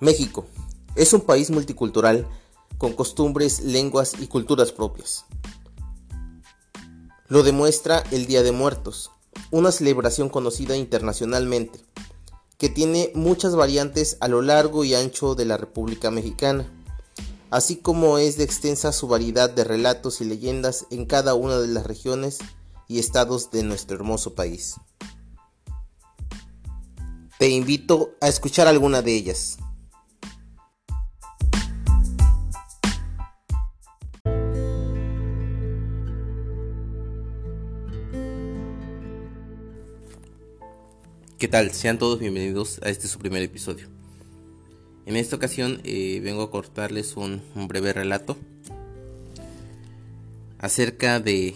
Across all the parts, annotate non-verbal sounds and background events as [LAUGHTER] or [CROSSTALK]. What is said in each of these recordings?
México es un país multicultural con costumbres, lenguas y culturas propias. Lo demuestra el Día de Muertos, una celebración conocida internacionalmente, que tiene muchas variantes a lo largo y ancho de la República Mexicana, así como es de extensa su variedad de relatos y leyendas en cada una de las regiones y estados de nuestro hermoso país. Te invito a escuchar alguna de ellas. ¿Qué tal? Sean todos bienvenidos a este su primer episodio. En esta ocasión eh, vengo a cortarles un, breve relato acerca de,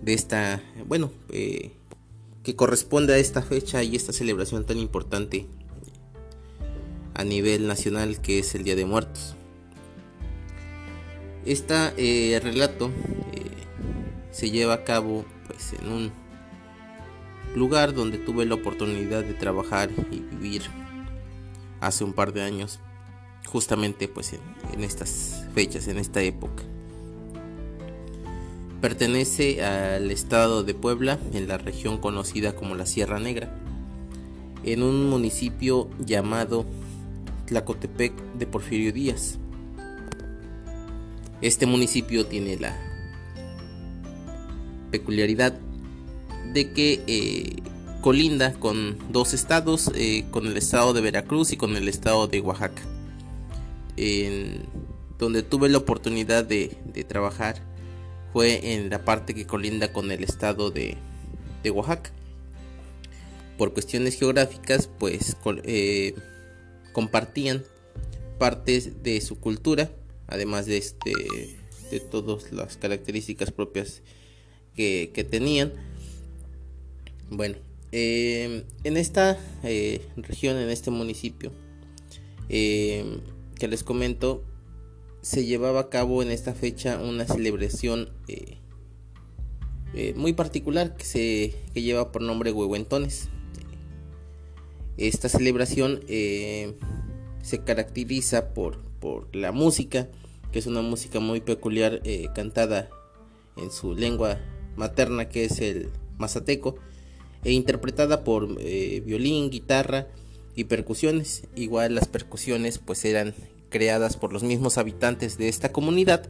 de esta, bueno, eh, que corresponde a esta fecha y esta celebración tan importante a nivel nacional que es el Día de Muertos. Este relato se lleva a cabo pues en un lugar donde tuve la oportunidad de trabajar y vivir hace un par de años, justamente pues en, estas fechas, en esta época. Pertenece al estado de Puebla, en la región conocida como la Sierra Negra, en un municipio llamado Tlacotepec de Porfirio Díaz. Este municipio tiene la peculiaridad de que eh, colinda con dos estados, eh, con el estado de Veracruz y con el estado de Oaxaca, en donde tuve la oportunidad de, trabajar fue en la parte que colinda con el estado de, Oaxaca. Por cuestiones geográficas, pues eh, compartían partes de su cultura, además de, este, de todas las características propias que, que tenían bueno, em, en esta eh, región, en este municipio, em, que les comento, se llevaba a cabo en esta fecha una celebración eh, eh, muy particular que, se, que lleva por nombre Huehuentones. Esta celebración se caracteriza por, por la música, que es una música muy peculiar cantada en su lengua materna, que es el mazateco e interpretada por eh, violín, guitarra y percusiones. Igual las percusiones pues eran creadas por los mismos habitantes de esta comunidad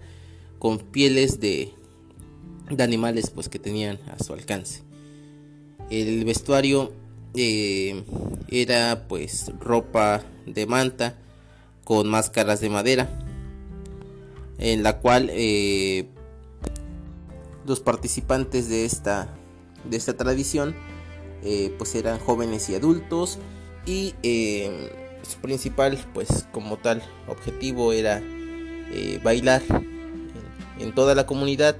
con pieles de, animales pues que tenían a su alcance. El vestuario eh, era pues ropa de manta con máscaras de madera en la cual eh, los participantes de esta de esta tradición eh, pues eran jóvenes y adultos y eh, su principal pues como tal objetivo era eh, bailar en, toda la comunidad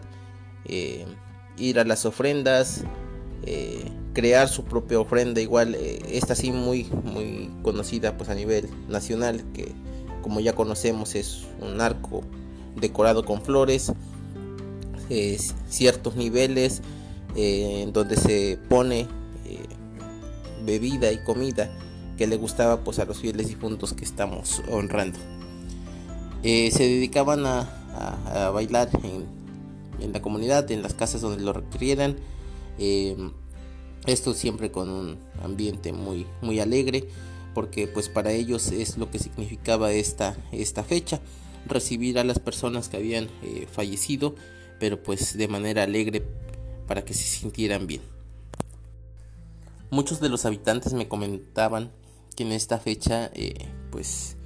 ir a las ofrendas crear su propia ofrenda igual esta sí muy muy conocida pues a nivel nacional que como ya conocemos es un arco decorado con flores ciertos niveles en donde se pone bebida y comida que le gustaba pues a los fieles difuntos que estamos honrando. Eh, se dedicaban a, bailar en, la comunidad, en las casas donde lo requirieran. Eh, esto siempre con un ambiente muy, muy alegre, porque pues para ellos es lo que significaba esta, esta fecha, recibir a las personas que habían eh, fallecido, pero pues de manera alegre para que se sintieran bien. Muchos de los habitantes me comentaban que en esta fecha eh, pues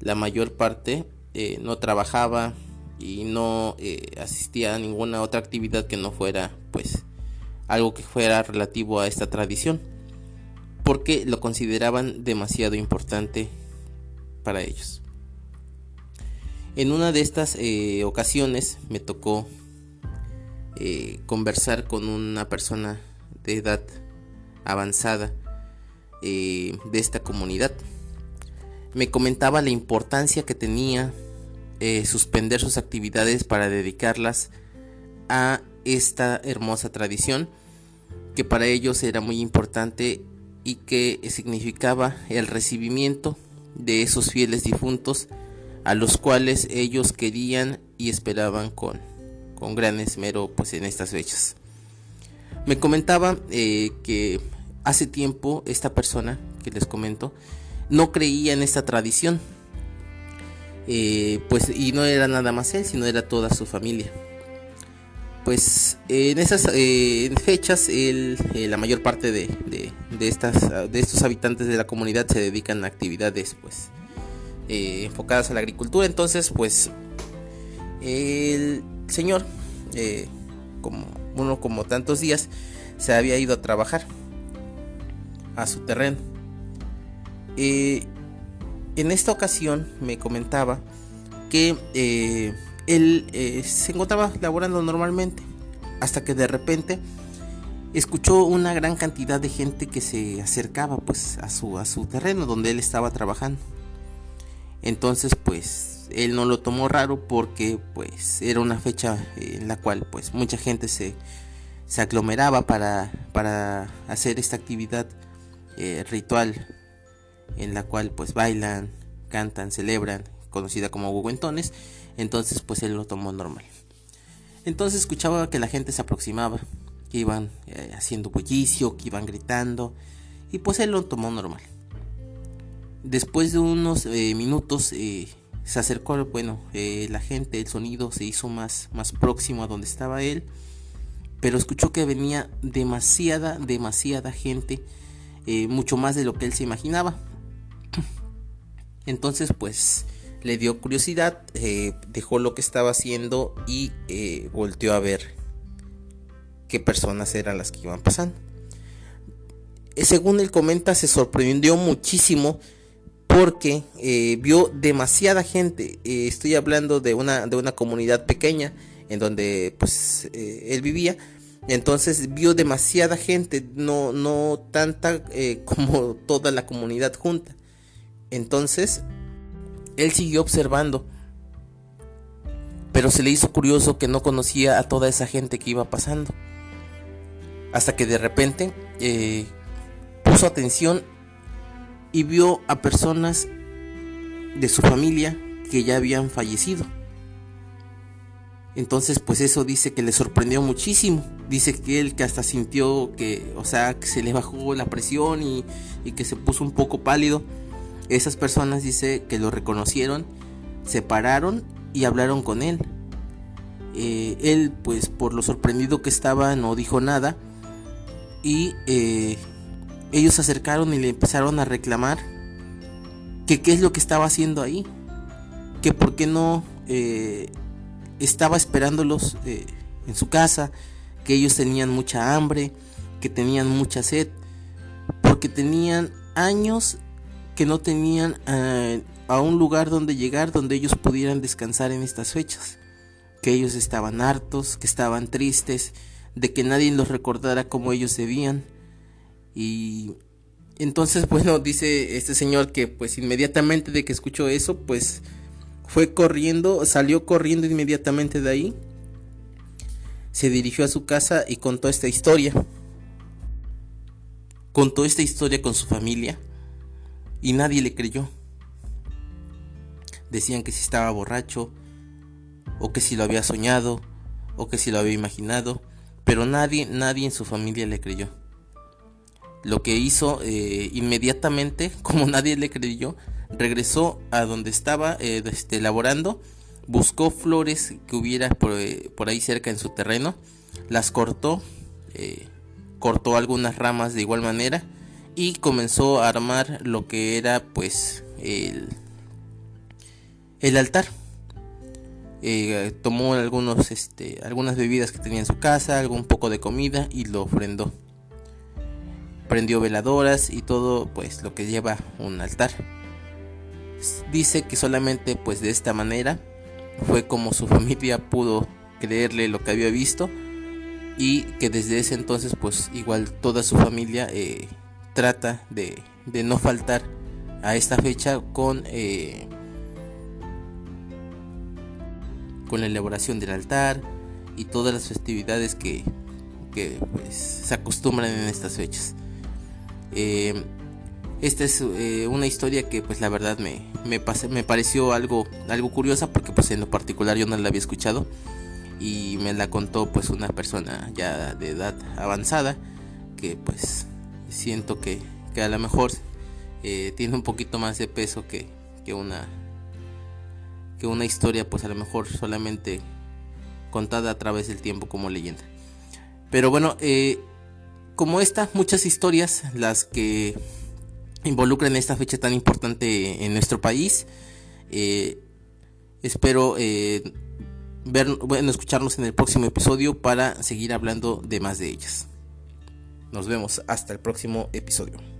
la mayor parte eh, no trabajaba y no eh, asistía a ninguna otra actividad que no fuera pues algo que fuera relativo a esta tradición porque lo consideraban demasiado importante para ellos. En una de estas ocasiones me tocó conversar con una persona de edad avanzada eh, de esta comunidad. Me comentaba la importancia que tenía eh, suspender sus actividades para dedicarlas a esta hermosa tradición que para ellos era muy importante y que significaba el recibimiento de esos fieles difuntos a los cuales ellos querían y esperaban con, con gran esmero pues en estas fechas. Me comentaba eh, que hace tiempo esta persona que les comento no creía en esta tradición. Eh, pues y no era nada más él, sino era toda su familia. Pues en esas eh, fechas la mayor parte de, estas, de estos habitantes de la comunidad se dedican a actividades pues enfocadas a la agricultura. Entonces pues el señor, como uno como tantos días, se había ido a trabajar a su terreno. Eh, en esta ocasión me comentaba que eh, él eh, se encontraba laborando normalmente hasta que de repente escuchó una gran cantidad de gente que se acercaba pues a su a su terreno donde él estaba trabajando. Entonces pues él no lo tomó raro porque pues era una fecha en la cual pues mucha gente se, se aglomeraba para, para hacer esta actividad eh, ritual en la cual pues bailan, cantan, celebran, conocida como huehuentones, entonces pues él lo tomó normal. Entonces escuchaba que la gente se aproximaba, que iban eh, haciendo bullicio, que iban gritando, y pues él lo tomó normal. Después de unos eh, minutos se acercó, bueno, la gente, el sonido se hizo más, más próximo a donde estaba él, pero escuchó que venía demasiada, demasiada gente eh, mucho más de lo que él se imaginaba. Entonces pues le dio curiosidad, eh, dejó lo que estaba haciendo y eh, volteó a ver qué personas eran las que iban pasando. según él comenta, se sorprendió muchísimo porque vio demasiada gente. estoy hablando de una, de una comunidad pequeña en donde pues él vivía entonces vio demasiada gente, no, no tanta eh, [LAUGHS] como toda la comunidad junta. Entonces, él siguió observando. Pero se le hizo curioso que no conocía a toda esa gente que iba pasando. Hasta que de repente eh, puso atención y vio a personas de su familia que ya habían fallecido. Entonces, pues eso dice que le sorprendió muchísimo. Dice que él que hasta sintió que, o sea, que se le bajó la presión y, que se puso un poco pálido. Esas personas dice que lo reconocieron, se pararon y hablaron con él. Eh, él, pues por lo sorprendido que estaba, no dijo nada. Y eh, ellos se acercaron y le empezaron a reclamar que qué es lo que estaba haciendo ahí. Que por qué no eh, estaba esperándolos eh, en su casa, que ellos tenían mucha hambre, que tenían mucha sed, porque tenían años que no tenían eh, a un lugar donde llegar donde ellos pudieran descansar en estas fechas, que ellos estaban hartos, que estaban tristes, de que nadie los recordara como ellos debían. Y entonces [LAUGHS] bueno dice este señor que pues inmediatamente de que escuchó eso pues fue corriendo, salió corriendo inmediatamente de ahí. Se dirigió a su casa y contó esta historia. Contó esta historia con su familia y nadie le creyó. Decían que si estaba borracho, o que si lo había soñado, o que si lo había imaginado, pero nadie, nadie en su familia le creyó. Lo que hizo eh, inmediatamente, [LAUGHS] como nadie le creyó, regresó a donde estaba eh, este, laborando, buscó flores que hubiera eh, por, ahí cerca en su terreno, las cortó, eh, cortó algunas ramas de igual manera y comenzó a armar lo que era pues el, el altar. tomó algunos, este, algunas bebidas que tenía en su casa, algún poco de comida y lo ofrendó. Prendió veladoras y todo pues lo que lleva un altar dice que solamente pues de esta manera fue como su [LAUGHS] familia pudo creerle lo que había visto y que desde ese entonces pues igual toda su familia eh, trata de, no faltar a esta fecha con eh, con la elaboración del altar y todas las festividades que, que pues, se acostumbran en estas fechas. Eh, esta es eh, una historia que pues la verdad me, me, me pareció algo, algo curiosa porque pues en lo particular yo no la había escuchado y me la contó pues una persona ya de edad avanzada que pues siento que, que a lo mejor eh, tiene un poquito más de peso que, que una que una historia pues a lo mejor solamente contada a través del tiempo como leyenda. Pero bueno eh, como esta muchas historias las que involucran esta fecha tan importante en nuestro país eh, espero ver, bueno, escucharnos en el próximo episodio para seguir hablando de más de ellas. Nos vemos hasta el próximo episodio.